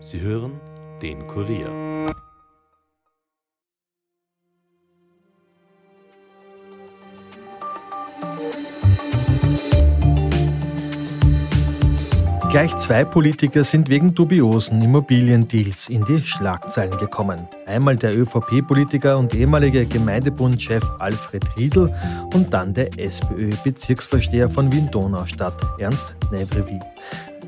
Sie hören den Kurier. Gleich zwei Politiker sind wegen dubiosen Immobiliendeals in die Schlagzeilen gekommen. Einmal der ÖVP-Politiker und ehemalige Gemeindebundchef Alfred Riedl und dann der SPÖ-Bezirksvorsteher von Wien-Donaustadt, Ernst Nevrevi.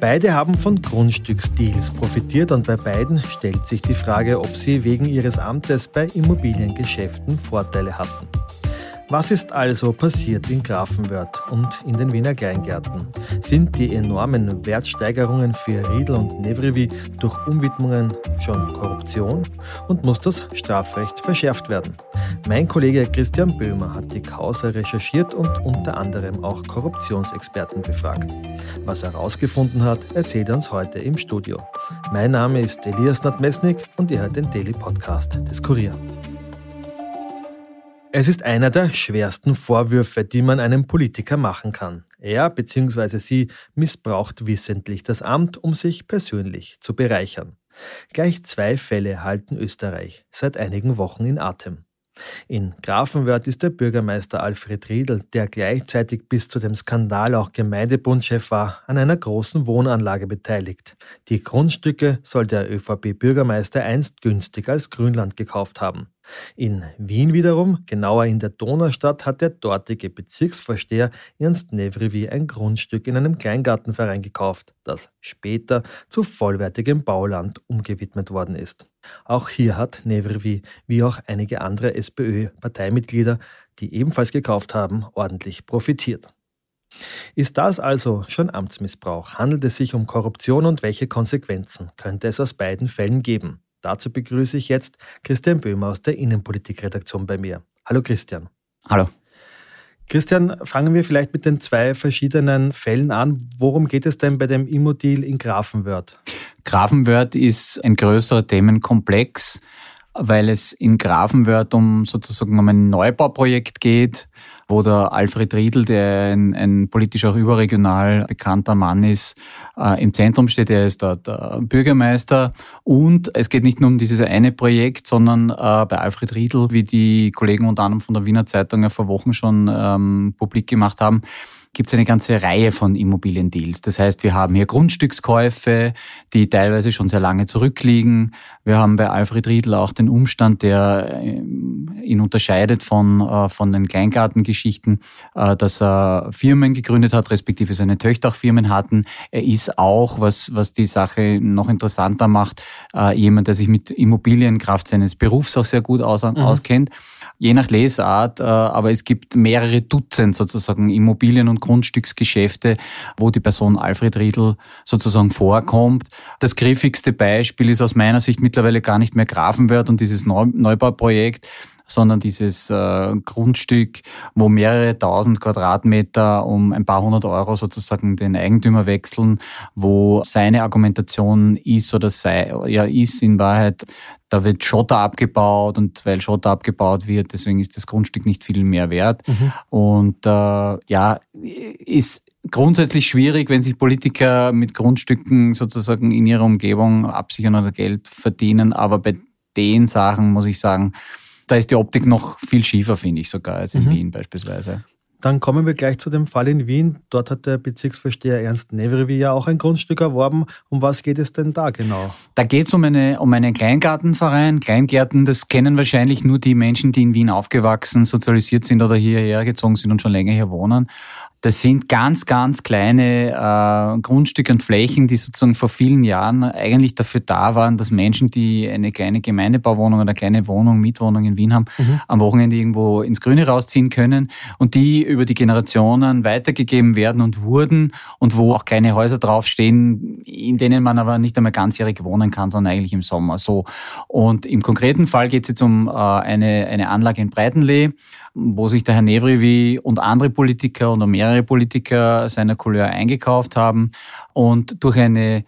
Beide haben von Grundstücksdeals profitiert und bei beiden stellt sich die Frage, ob sie wegen ihres Amtes bei Immobiliengeschäften Vorteile hatten. Was ist also passiert in Grafenwörth und in den Wiener Kleingärten? Sind die enormen Wertsteigerungen für Riedel und Nevrivi durch Umwidmungen schon Korruption? Und muss das Strafrecht verschärft werden? Mein Kollege Christian Böhmer hat die Causa recherchiert und unter anderem auch Korruptionsexperten befragt. Was er herausgefunden hat, erzählt er uns heute im Studio. Mein Name ist Elias Nadmesnik und ihr hört den Daily Podcast des Kurier. Es ist einer der schwersten Vorwürfe, die man einem Politiker machen kann. Er bzw. sie missbraucht wissentlich das Amt, um sich persönlich zu bereichern. Gleich zwei Fälle halten Österreich seit einigen Wochen in Atem. In Grafenwörth ist der Bürgermeister Alfred Riedl, der gleichzeitig bis zu dem Skandal auch Gemeindebundchef war, an einer großen Wohnanlage beteiligt. Die Grundstücke soll der ÖVP-Bürgermeister einst günstig als Grünland gekauft haben. In Wien wiederum, genauer in der Donaustadt, hat der dortige Bezirksvorsteher Ernst Nevrivi ein Grundstück in einem Kleingartenverein gekauft, das später zu vollwertigem Bauland umgewidmet worden ist. Auch hier hat Nevrivi, wie auch einige andere SPÖ-Parteimitglieder, die ebenfalls gekauft haben, ordentlich profitiert. Ist das also schon Amtsmissbrauch? Handelt es sich um Korruption und welche Konsequenzen könnte es aus beiden Fällen geben? Dazu begrüße ich jetzt Christian Böhmer aus der Innenpolitikredaktion bei mir. Hallo Christian. Hallo. Christian, fangen wir vielleicht mit den zwei verschiedenen Fällen an. Worum geht es denn bei dem Immodeal in Grafenwörth? Grafenwörth ist ein größerer Themenkomplex, weil es in Grafenwörth um sozusagen um ein Neubauprojekt geht wo der Alfred Riedl, der ein, ein politisch auch überregional bekannter Mann ist, äh, im Zentrum steht. Er ist dort der Bürgermeister. Und es geht nicht nur um dieses eine Projekt, sondern äh, bei Alfred Riedl, wie die Kollegen unter anderem von der Wiener Zeitung ja vor Wochen schon ähm, publik gemacht haben, gibt es eine ganze Reihe von Immobiliendeals. Das heißt, wir haben hier Grundstückskäufe, die teilweise schon sehr lange zurückliegen. Wir haben bei Alfred Riedl auch den Umstand, der äh, ihn unterscheidet von, äh, von den Kleingartengeschichten, äh, dass er Firmen gegründet hat, respektive seine Töchter auch Firmen hatten. Er ist auch, was, was die Sache noch interessanter macht, jemand, der sich mit Immobilienkraft seines Berufs auch sehr gut aus, mhm. auskennt. Je nach Lesart, aber es gibt mehrere Dutzend sozusagen Immobilien- und Grundstücksgeschäfte, wo die Person Alfred Riedl sozusagen vorkommt. Das griffigste Beispiel ist aus meiner Sicht mittlerweile gar nicht mehr Grafenwörth und dieses Neubauprojekt, sondern dieses äh, Grundstück, wo mehrere tausend Quadratmeter um ein paar hundert Euro sozusagen den Eigentümer wechseln, wo seine Argumentation ist oder sei, ja, ist in Wahrheit, da wird Schotter abgebaut und weil Schotter abgebaut wird, deswegen ist das Grundstück nicht viel mehr wert. Mhm. Und äh, ja, ist grundsätzlich schwierig, wenn sich Politiker mit Grundstücken sozusagen in ihrer Umgebung absichern oder Geld verdienen. Aber bei den Sachen muss ich sagen, da ist die Optik noch viel schiefer, finde ich sogar, als in mhm. Wien beispielsweise. Dann kommen wir gleich zu dem Fall in Wien. Dort hat der Bezirksvorsteher Ernst Nevrevi ja auch ein Grundstück erworben. Um was geht es denn da genau? Da geht es um, eine, um einen Kleingartenverein. Kleingärten, das kennen wahrscheinlich nur die Menschen, die in Wien aufgewachsen, sozialisiert sind oder hierher gezogen sind und schon länger hier wohnen. Das sind ganz, ganz kleine äh, Grundstücke und Flächen, die sozusagen vor vielen Jahren eigentlich dafür da waren, dass Menschen, die eine kleine Gemeindebauwohnung oder eine kleine Wohnung, Mietwohnung in Wien haben, mhm. am Wochenende irgendwo ins Grüne rausziehen können und die über die Generationen weitergegeben werden und wurden und wo auch kleine Häuser draufstehen, in denen man aber nicht einmal ganzjährig wohnen kann, sondern eigentlich im Sommer so. Und im konkreten Fall geht es jetzt um äh, eine, eine Anlage in Breitenlee, wo sich der Herr Nevrivi und andere Politiker und mehrere Politiker seiner Couleur eingekauft haben und durch eine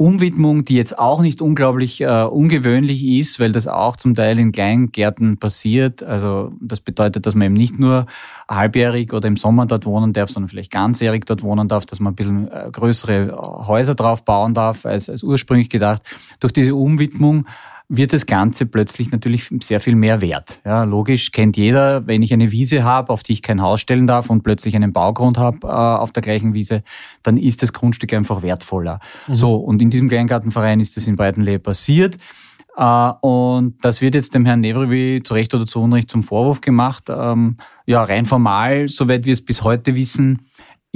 Umwidmung, die jetzt auch nicht unglaublich äh, ungewöhnlich ist, weil das auch zum Teil in Kleingärten passiert. Also das bedeutet, dass man eben nicht nur halbjährig oder im Sommer dort wohnen darf, sondern vielleicht ganzjährig dort wohnen darf, dass man ein bisschen äh, größere Häuser drauf bauen darf, als, als ursprünglich gedacht. Durch diese Umwidmung wird das Ganze plötzlich natürlich sehr viel mehr wert. Ja, logisch kennt jeder, wenn ich eine Wiese habe, auf die ich kein Haus stellen darf und plötzlich einen Baugrund habe äh, auf der gleichen Wiese, dann ist das Grundstück einfach wertvoller. Mhm. So, und in diesem Kleingartenverein ist das in Breitenlee passiert. Uh, und das wird jetzt dem Herrn Nevrivi zu Recht oder zu Unrecht zum Vorwurf gemacht. Ähm, ja, rein formal, soweit wir es bis heute wissen,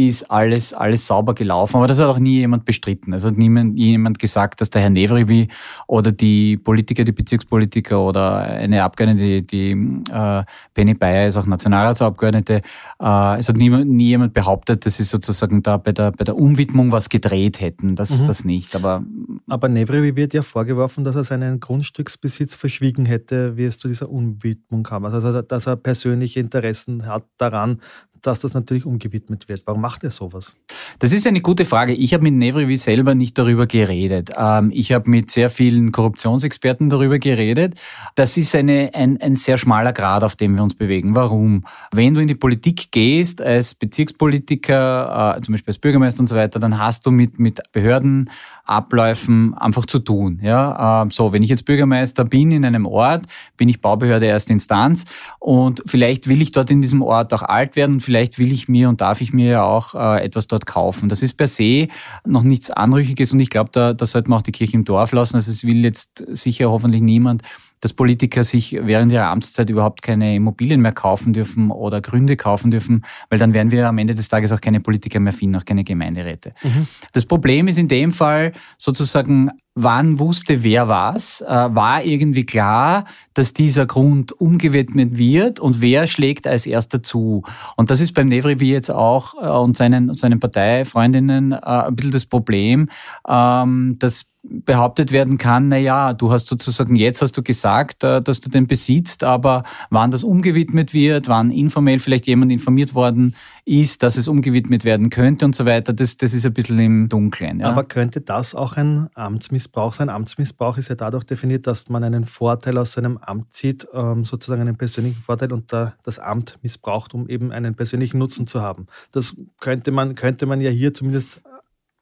ist alles, alles sauber gelaufen. Aber das hat auch nie jemand bestritten. Es hat niemand, jemand gesagt, dass der Herr Nevrivi oder die Politiker, die Bezirkspolitiker oder eine Abgeordnete, die, die äh, Penny Bayer ist auch Nationalratsabgeordnete, äh, es hat nie, nie jemand behauptet, dass sie sozusagen da bei der, bei der Umwidmung was gedreht hätten. Das, mhm. das nicht. Aber, Aber Nevrivi wird ja vorgeworfen, dass er seinen Grundstücksbesitz verschwiegen hätte, wie es zu dieser Umwidmung kam. Also, dass er persönliche Interessen hat daran, dass das natürlich umgewidmet wird. Warum macht er sowas? Das ist eine gute Frage. Ich habe mit Nevrivi selber nicht darüber geredet. Ähm, ich habe mit sehr vielen Korruptionsexperten darüber geredet. Das ist eine, ein, ein sehr schmaler Grad, auf dem wir uns bewegen. Warum? Wenn du in die Politik gehst, als Bezirkspolitiker, äh, zum Beispiel als Bürgermeister und so weiter, dann hast du mit, mit Behörden Abläufen einfach zu tun. Ja, ähm, so, wenn ich jetzt Bürgermeister bin in einem Ort, bin ich Baubehörde erste Instanz und vielleicht will ich dort in diesem Ort auch alt werden und vielleicht will ich mir und darf ich mir ja auch äh, etwas dort kaufen. Das ist per se noch nichts Anrüchiges und ich glaube, da, da sollte man auch die Kirche im Dorf lassen. Also es will jetzt sicher hoffentlich niemand dass Politiker sich während ihrer Amtszeit überhaupt keine Immobilien mehr kaufen dürfen oder Gründe kaufen dürfen, weil dann werden wir am Ende des Tages auch keine Politiker mehr finden, auch keine Gemeinderäte. Mhm. Das Problem ist in dem Fall sozusagen, wann wusste wer was? Äh, war irgendwie klar, dass dieser Grund umgewidmet wird und wer schlägt als erster zu? Und das ist beim Nevri wie jetzt auch äh, und seinen, seinen Parteifreundinnen äh, ein bisschen das Problem, ähm, dass behauptet werden kann, na ja, du hast sozusagen jetzt hast du gesagt, äh, dass du den besitzt, aber wann das umgewidmet wird, wann informell vielleicht jemand informiert worden ist, dass es umgewidmet werden könnte und so weiter, das, das ist ein bisschen im Dunkeln. Ja. Aber könnte das auch ein Amtsmissbrauch sein? Amtsmissbrauch ist ja dadurch definiert, dass man einen Vorteil aus seinem Amt zieht, ähm, sozusagen einen persönlichen Vorteil und das Amt missbraucht, um eben einen persönlichen Nutzen zu haben. Das könnte man, könnte man ja hier zumindest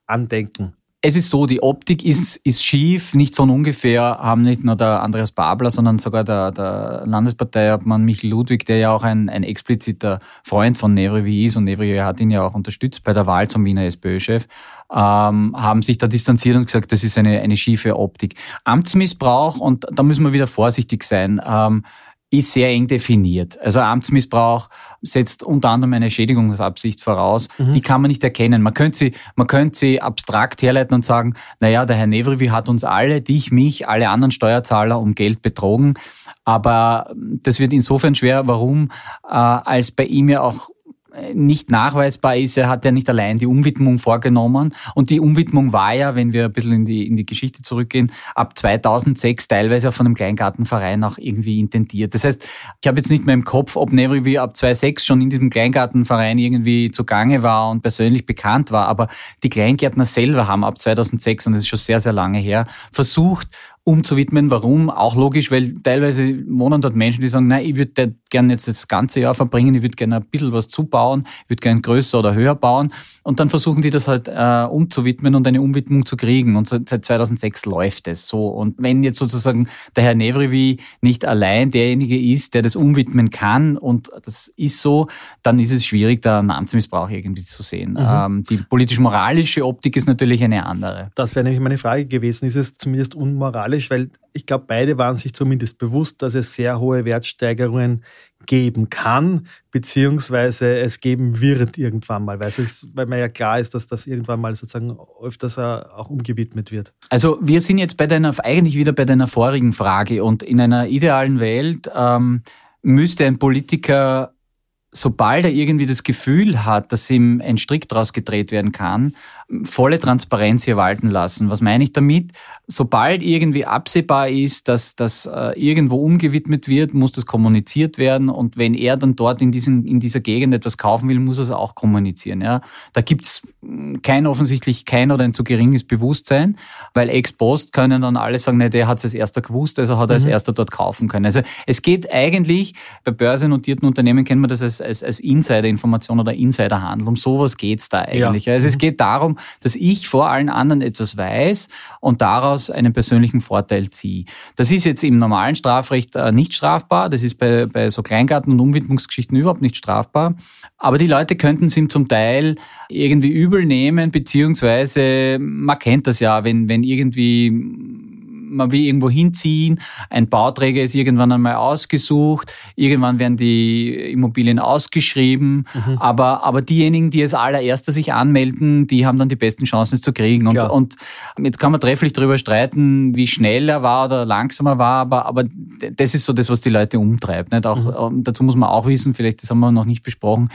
andenken. Es ist so, die Optik ist, ist schief, nicht von ungefähr haben nicht nur der Andreas Babler, sondern sogar der, der Landesparteiobmann Michael Ludwig, der ja auch ein, ein expliziter Freund von Nevri ist. Und Nevri hat ihn ja auch unterstützt bei der Wahl zum Wiener SPÖ-Chef, ähm, haben sich da distanziert und gesagt, das ist eine, eine schiefe Optik. Amtsmissbrauch, und da müssen wir wieder vorsichtig sein, ähm, ist sehr eng definiert. Also Amtsmissbrauch setzt unter anderem eine Schädigungsabsicht voraus. Mhm. Die kann man nicht erkennen. Man könnte sie, man könnte sie abstrakt herleiten und sagen, naja, der Herr Nevrivi hat uns alle, dich, mich, alle anderen Steuerzahler um Geld betrogen. Aber das wird insofern schwer. Warum? Äh, als bei ihm ja auch nicht nachweisbar ist, er hat ja nicht allein die Umwidmung vorgenommen. Und die Umwidmung war ja, wenn wir ein bisschen in die, in die Geschichte zurückgehen, ab 2006 teilweise von einem Kleingartenverein auch irgendwie intendiert. Das heißt, ich habe jetzt nicht mehr im Kopf, ob Nevri ab 2006 schon in diesem Kleingartenverein irgendwie zugange war und persönlich bekannt war, aber die Kleingärtner selber haben ab 2006, und das ist schon sehr, sehr lange her, versucht, umzuwidmen. Warum? Auch logisch, weil teilweise wohnen dort Menschen, die sagen, nein, ich würde gerne jetzt das ganze Jahr verbringen, ich würde gerne ein bisschen was zubauen, ich würde gerne größer oder höher bauen. Und dann versuchen die das halt äh, umzuwidmen und eine Umwidmung zu kriegen. Und so, seit 2006 läuft es so. Und wenn jetzt sozusagen der Herr Nevrivi nicht allein derjenige ist, der das umwidmen kann, und das ist so, dann ist es schwierig, da einen Amtsmissbrauch irgendwie zu sehen. Mhm. Ähm, die politisch-moralische Optik ist natürlich eine andere. Das wäre nämlich meine Frage gewesen. Ist es zumindest unmoralisch? Moralisch, weil ich glaube, beide waren sich zumindest bewusst, dass es sehr hohe Wertsteigerungen geben kann, beziehungsweise es geben wird irgendwann mal, weil, weil mir ja klar ist, dass das irgendwann mal sozusagen öfters auch umgewidmet wird. Also wir sind jetzt bei deiner, eigentlich wieder bei deiner vorigen Frage und in einer idealen Welt ähm, müsste ein Politiker sobald er irgendwie das Gefühl hat, dass ihm ein Strick draus gedreht werden kann, volle Transparenz hier walten lassen. Was meine ich damit? Sobald irgendwie absehbar ist, dass das äh, irgendwo umgewidmet wird, muss das kommuniziert werden. Und wenn er dann dort in, diesem, in dieser Gegend etwas kaufen will, muss er es auch kommunizieren. Ja? Da gibt's hm, kein offensichtlich kein oder ein zu geringes Bewusstsein, weil ex post können dann alle sagen, nee, der hat es als erster gewusst, also hat er mhm. als erster dort kaufen können. Also es geht eigentlich, bei börsennotierten Unternehmen kennt man das als, als, als Insider-Information oder Insider-Handel. Um sowas geht's da eigentlich. Ja. Also es mhm. geht darum, dass ich vor allen anderen etwas weiß und daraus einen persönlichen Vorteil ziehe. Das ist jetzt im normalen Strafrecht äh, nicht strafbar. Das ist bei, bei so Kleingarten- und Umwidmungsgeschichten überhaupt nicht strafbar. Aber die Leute könnten es ihm zum Teil irgendwie übel nehmen, beziehungsweise man kennt das ja, wenn, wenn irgendwie man will irgendwo hinziehen, ein Bauträger ist irgendwann einmal ausgesucht, irgendwann werden die Immobilien ausgeschrieben, mhm. aber, aber diejenigen, die als allererster sich anmelden, die haben dann die besten Chancen, es zu kriegen. Und, und jetzt kann man trefflich darüber streiten, wie schnell er war oder langsamer war, aber, aber das ist so das, was die Leute umtreibt. Nicht? Auch, mhm. Dazu muss man auch wissen, vielleicht das haben wir noch nicht besprochen,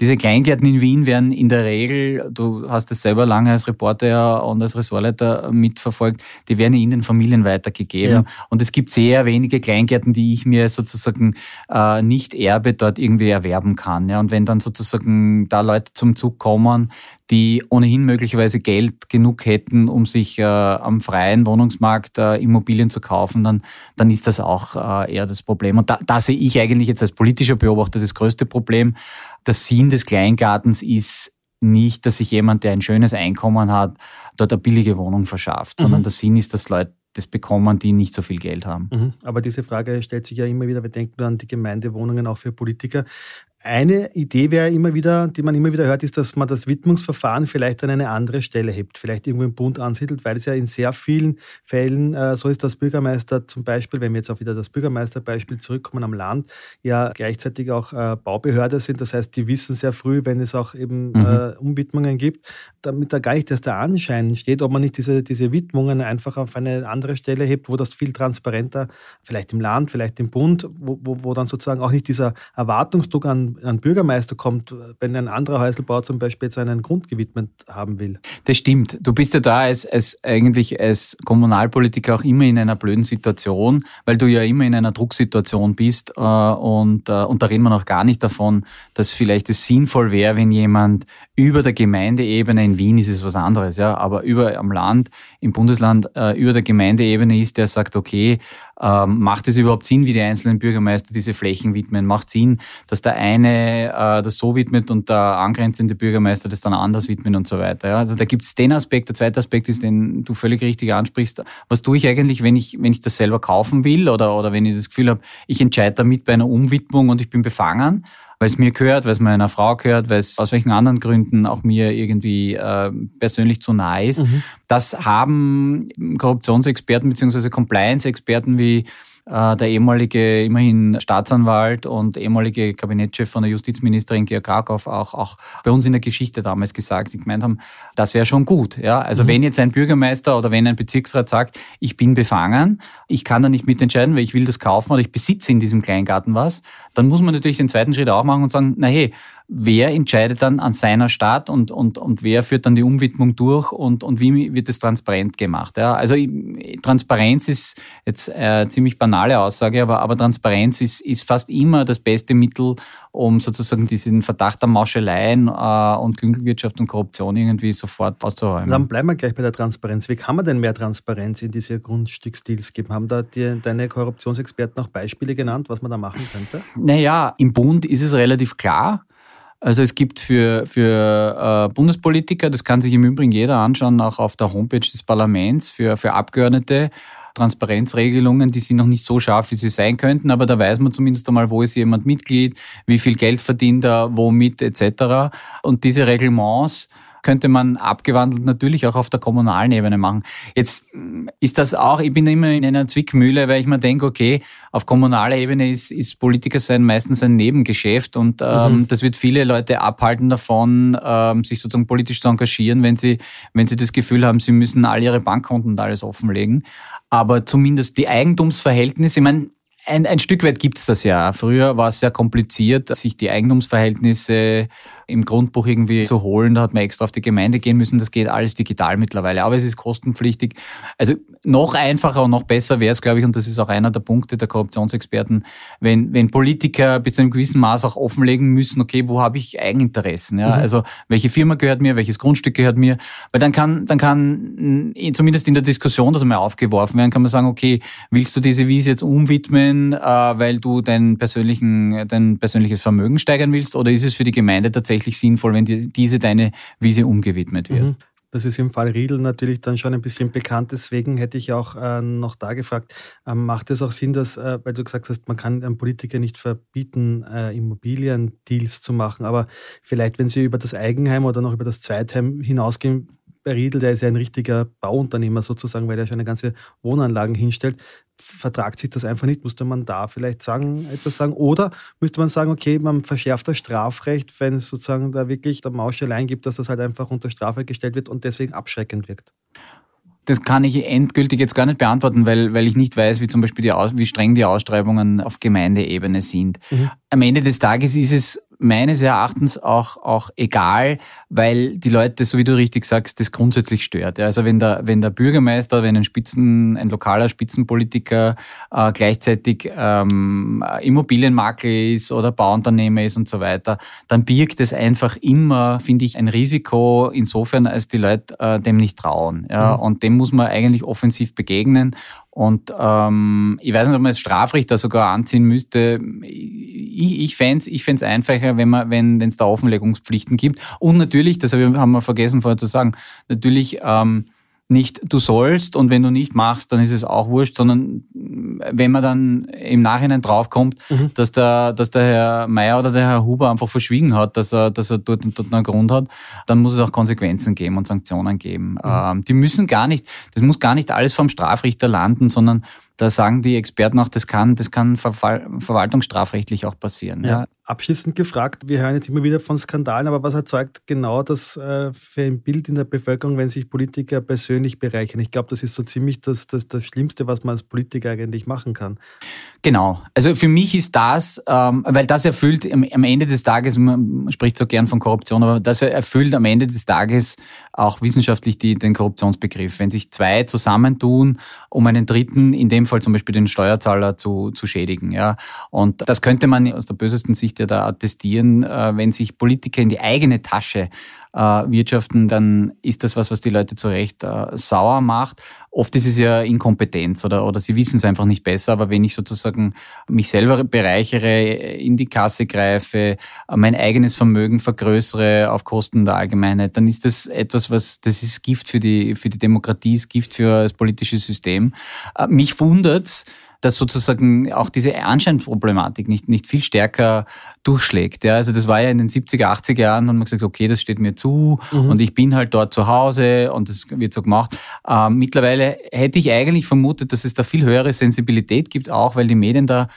diese Kleingärten in Wien werden in der Regel, du hast es selber lange als Reporter und als Ressortleiter mitverfolgt, die werden in den Familien weitergegeben. Ja. Und es gibt sehr wenige Kleingärten, die ich mir sozusagen äh, nicht erbe dort irgendwie erwerben kann. Ja. Und wenn dann sozusagen da Leute zum Zug kommen, die ohnehin möglicherweise Geld genug hätten, um sich äh, am freien Wohnungsmarkt äh, Immobilien zu kaufen, dann, dann ist das auch äh, eher das Problem. Und da, da sehe ich eigentlich jetzt als politischer Beobachter das größte Problem. Der Sinn des Kleingartens ist nicht, dass sich jemand, der ein schönes Einkommen hat, dort eine billige Wohnung verschafft, mhm. sondern der Sinn ist, dass Leute das bekommen, die nicht so viel Geld haben. Mhm. Aber diese Frage stellt sich ja immer wieder, wir denken an die Gemeindewohnungen auch für Politiker. Eine Idee wäre immer wieder, die man immer wieder hört, ist, dass man das Widmungsverfahren vielleicht an eine andere Stelle hebt, vielleicht irgendwo im Bund ansiedelt, weil es ja in sehr vielen Fällen äh, so ist, dass Bürgermeister zum Beispiel, wenn wir jetzt auch wieder das Bürgermeisterbeispiel zurückkommen am Land, ja gleichzeitig auch äh, Baubehörde sind. Das heißt, die wissen sehr früh, wenn es auch eben mhm. äh, Umwidmungen gibt, damit da gar nicht erst der Anschein steht, ob man nicht diese, diese Widmungen einfach auf eine andere Stelle hebt, wo das viel transparenter, vielleicht im Land, vielleicht im Bund, wo, wo, wo dann sozusagen auch nicht dieser Erwartungsdruck an ein, Bürgermeister kommt, wenn ein anderer Häuselbau zum Beispiel jetzt einen Grund gewidmet haben will. Das stimmt. Du bist ja da als, als eigentlich als Kommunalpolitiker auch immer in einer blöden Situation, weil du ja immer in einer Drucksituation bist äh, und, äh, und da reden wir noch gar nicht davon, dass vielleicht es sinnvoll wäre, wenn jemand über der Gemeindeebene, in Wien ist es was anderes, ja, aber über am Land, im Bundesland, äh, über der Gemeindeebene ist, der sagt, okay, ähm, macht es überhaupt Sinn, wie die einzelnen Bürgermeister diese Flächen widmen? Macht Sinn, dass der eine äh, das so widmet und der angrenzende Bürgermeister das dann anders widmet und so weiter. Ja? Also da gibt es den Aspekt. Der zweite Aspekt ist, den du völlig richtig ansprichst. Was tue ich eigentlich, wenn ich, wenn ich das selber kaufen will oder, oder wenn ich das Gefühl habe, ich entscheide damit bei einer Umwidmung und ich bin befangen? Weil es mir gehört, weil es meiner Frau gehört, weil es aus welchen anderen Gründen auch mir irgendwie äh, persönlich zu nahe ist. Mhm. Das haben Korruptionsexperten beziehungsweise Compliance-Experten wie der ehemalige, immerhin Staatsanwalt und ehemalige Kabinettschef von der Justizministerin Georg Krakow auch, auch bei uns in der Geschichte damals gesagt, die gemeint haben, das wäre schon gut. Ja? Also mhm. wenn jetzt ein Bürgermeister oder wenn ein Bezirksrat sagt, ich bin befangen, ich kann da nicht mitentscheiden, weil ich will das kaufen oder ich besitze in diesem Kleingarten was, dann muss man natürlich den zweiten Schritt auch machen und sagen, na hey, wer entscheidet dann an seiner Stadt und, und, und wer führt dann die Umwidmung durch und, und wie wird das transparent gemacht. Ja? Also Transparenz ist jetzt eine ziemlich banale Aussage, aber, aber Transparenz ist, ist fast immer das beste Mittel, um sozusagen diesen Verdacht an Mauscheleien äh, und Klüngelwirtschaft und Korruption irgendwie sofort auszuräumen. Dann bleiben wir gleich bei der Transparenz. Wie kann man denn mehr Transparenz in diese Grundstücksdeals geben? Haben da die, deine Korruptionsexperten auch Beispiele genannt, was man da machen könnte? Naja, im Bund ist es relativ klar. Also es gibt für, für äh, Bundespolitiker, das kann sich im Übrigen jeder anschauen, auch auf der Homepage des Parlaments, für, für Abgeordnete, Transparenzregelungen, die sind noch nicht so scharf, wie sie sein könnten, aber da weiß man zumindest einmal, wo ist jemand Mitglied, wie viel Geld verdient er, womit etc. Und diese Reglements könnte man abgewandelt natürlich auch auf der kommunalen Ebene machen. Jetzt ist das auch, ich bin immer in einer Zwickmühle, weil ich mir denke, okay, auf kommunaler Ebene ist, ist Politiker sein meistens ein Nebengeschäft und ähm, mhm. das wird viele Leute abhalten davon, ähm, sich sozusagen politisch zu engagieren, wenn sie, wenn sie das Gefühl haben, sie müssen all ihre Bankkonten und alles offenlegen. Aber zumindest die Eigentumsverhältnisse, ich meine, ein, ein Stück weit gibt es das ja. Früher war es sehr kompliziert, sich die Eigentumsverhältnisse im Grundbuch irgendwie zu holen. Da hat man extra auf die Gemeinde gehen müssen. Das geht alles digital mittlerweile, aber es ist kostenpflichtig. Also noch einfacher und noch besser wäre es, glaube ich, und das ist auch einer der Punkte der Korruptionsexperten, wenn, wenn Politiker bis zu einem gewissen Maß auch offenlegen müssen, okay, wo habe ich Eigeninteressen? Ja? Mhm. Also welche Firma gehört mir, welches Grundstück gehört mir? Weil dann kann, dann kann zumindest in der Diskussion das einmal aufgeworfen werden, kann man sagen, okay, willst du diese Wiese jetzt umwidmen, äh, weil du dein, persönlichen, dein persönliches Vermögen steigern willst, oder ist es für die Gemeinde tatsächlich sinnvoll, wenn die, diese deine Wiese umgewidmet wird? Mhm. Das ist im Fall Riedel natürlich dann schon ein bisschen bekannt. Deswegen hätte ich auch äh, noch da gefragt, ähm, macht es auch Sinn, dass, äh, weil du gesagt hast, man kann einem Politiker nicht verbieten, äh, Immobiliendeals zu machen, aber vielleicht, wenn sie über das Eigenheim oder noch über das Zweitheim hinausgehen, bei Riedel, der ist ja ein richtiger Bauunternehmer sozusagen, weil er schon eine ganze Wohnanlagen hinstellt, vertragt sich das einfach nicht. Müsste man da vielleicht sagen, etwas sagen? Oder müsste man sagen, okay, man verschärft das Strafrecht, wenn es sozusagen da wirklich der Mauscheleien gibt, dass das halt einfach unter Strafe gestellt wird und deswegen abschreckend wirkt? Das kann ich endgültig jetzt gar nicht beantworten, weil, weil ich nicht weiß, wie zum Beispiel die wie streng die Ausschreibungen auf Gemeindeebene sind. Mhm. Am Ende des Tages ist es meines Erachtens auch, auch egal, weil die Leute, so wie du richtig sagst, das grundsätzlich stört. Also wenn der, wenn der Bürgermeister, wenn ein Spitzen, ein lokaler Spitzenpolitiker äh, gleichzeitig ähm, Immobilienmakler ist oder Bauunternehmer ist und so weiter, dann birgt es einfach immer, finde ich, ein Risiko insofern, als die Leute äh, dem nicht trauen. Ja? Mhm. Und dem muss man eigentlich offensiv begegnen. Und ähm, ich weiß nicht, ob man das Strafrecht da sogar anziehen müsste. Ich, ich fände es ich fänd's einfacher, wenn man, wenn es da Offenlegungspflichten gibt. Und natürlich, das haben wir vergessen vorher zu sagen, natürlich ähm, nicht du sollst und wenn du nicht machst, dann ist es auch wurscht, sondern wenn man dann im Nachhinein draufkommt, mhm. dass der, dass der Herr Meier oder der Herr Huber einfach verschwiegen hat, dass er, dass er dort und dort einen Grund hat, dann muss es auch Konsequenzen geben und Sanktionen geben. Mhm. Ähm, die müssen gar nicht, das muss gar nicht alles vom Strafrichter landen, sondern da sagen die Experten auch, das kann, das kann verwaltungsstrafrechtlich auch passieren. Ja. ja. Abschließend gefragt, wir hören jetzt immer wieder von Skandalen, aber was erzeugt genau das äh, für ein Bild in der Bevölkerung, wenn sich Politiker persönlich bereichern? Ich glaube, das ist so ziemlich das, das, das Schlimmste, was man als Politiker eigentlich machen kann. Genau. Also für mich ist das, ähm, weil das erfüllt am, am Ende des Tages, man spricht so gern von Korruption, aber das erfüllt am Ende des Tages auch wissenschaftlich die, den Korruptionsbegriff. Wenn sich zwei zusammentun, um einen dritten, in dem Fall zum Beispiel den Steuerzahler zu, zu schädigen. Ja. Und das könnte man aus der bösesten Sicht ja da attestieren, äh, wenn sich Politiker in die eigene Tasche äh, wirtschaften, dann ist das was, was die Leute zu Recht äh, sauer macht. Oft ist es ja Inkompetenz oder, oder sie wissen es einfach nicht besser, aber wenn ich sozusagen mich selber bereichere, in die Kasse greife, mein eigenes Vermögen vergrößere auf Kosten der Allgemeinheit, dann ist das etwas, was, das ist Gift für die, für die Demokratie, ist Gift für das politische System. Mich wundert's, dass sozusagen auch diese Anscheinproblematik nicht, nicht viel stärker durchschlägt. Ja, also das war ja in den 70er, 80er Jahren, und man gesagt, okay, das steht mir zu mhm. und ich bin halt dort zu Hause und das wird so gemacht. Ähm, mittlerweile hätte ich eigentlich vermutet, dass es da viel höhere Sensibilität gibt, auch weil die Medien da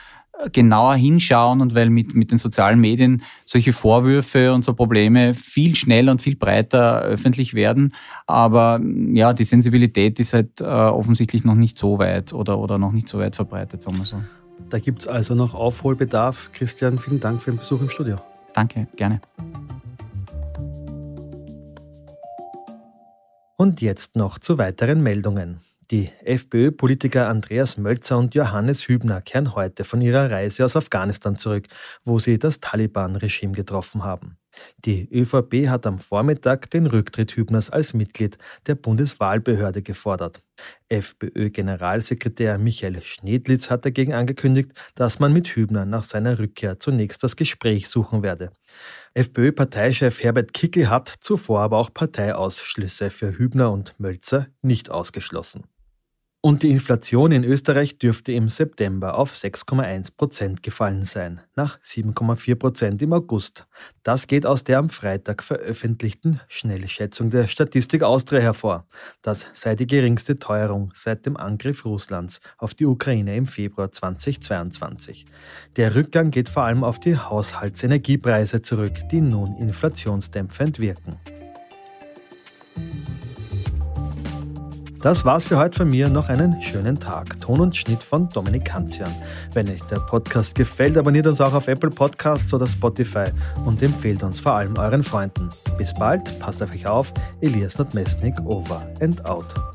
genauer hinschauen und weil mit, mit den sozialen Medien solche Vorwürfe und so Probleme viel schneller und viel breiter öffentlich werden. Aber ja, die Sensibilität ist halt äh, offensichtlich noch nicht so weit oder, oder noch nicht so weit verbreitet, sagen wir so. Da gibt es also noch Aufholbedarf. Christian, vielen Dank für den Besuch im Studio. Danke, gerne. Und jetzt noch zu weiteren Meldungen. Die FPÖ-Politiker Andreas Mölzer und Johannes Hübner kehren heute von ihrer Reise aus Afghanistan zurück, wo sie das Taliban-Regime getroffen haben. Die ÖVP hat am Vormittag den Rücktritt Hübners als Mitglied der Bundeswahlbehörde gefordert. FPÖ-Generalsekretär Michael Schnedlitz hat dagegen angekündigt, dass man mit Hübner nach seiner Rückkehr zunächst das Gespräch suchen werde. FPÖ-Parteichef Herbert Kickel hat zuvor aber auch Parteiausschlüsse für Hübner und Mölzer nicht ausgeschlossen. Und die Inflation in Österreich dürfte im September auf 6,1 Prozent gefallen sein, nach 7,4 Prozent im August. Das geht aus der am Freitag veröffentlichten Schnellschätzung der Statistik Austria hervor. Das sei die geringste Teuerung seit dem Angriff Russlands auf die Ukraine im Februar 2022. Der Rückgang geht vor allem auf die Haushaltsenergiepreise zurück, die nun inflationsdämpfend wirken. Das war's für heute von mir. Noch einen schönen Tag. Ton und Schnitt von Dominik Kanzian. Wenn euch der Podcast gefällt, abonniert uns auch auf Apple Podcasts oder Spotify und empfehlt uns vor allem euren Freunden. Bis bald, passt auf euch auf. Elias Notmesnik, over and out.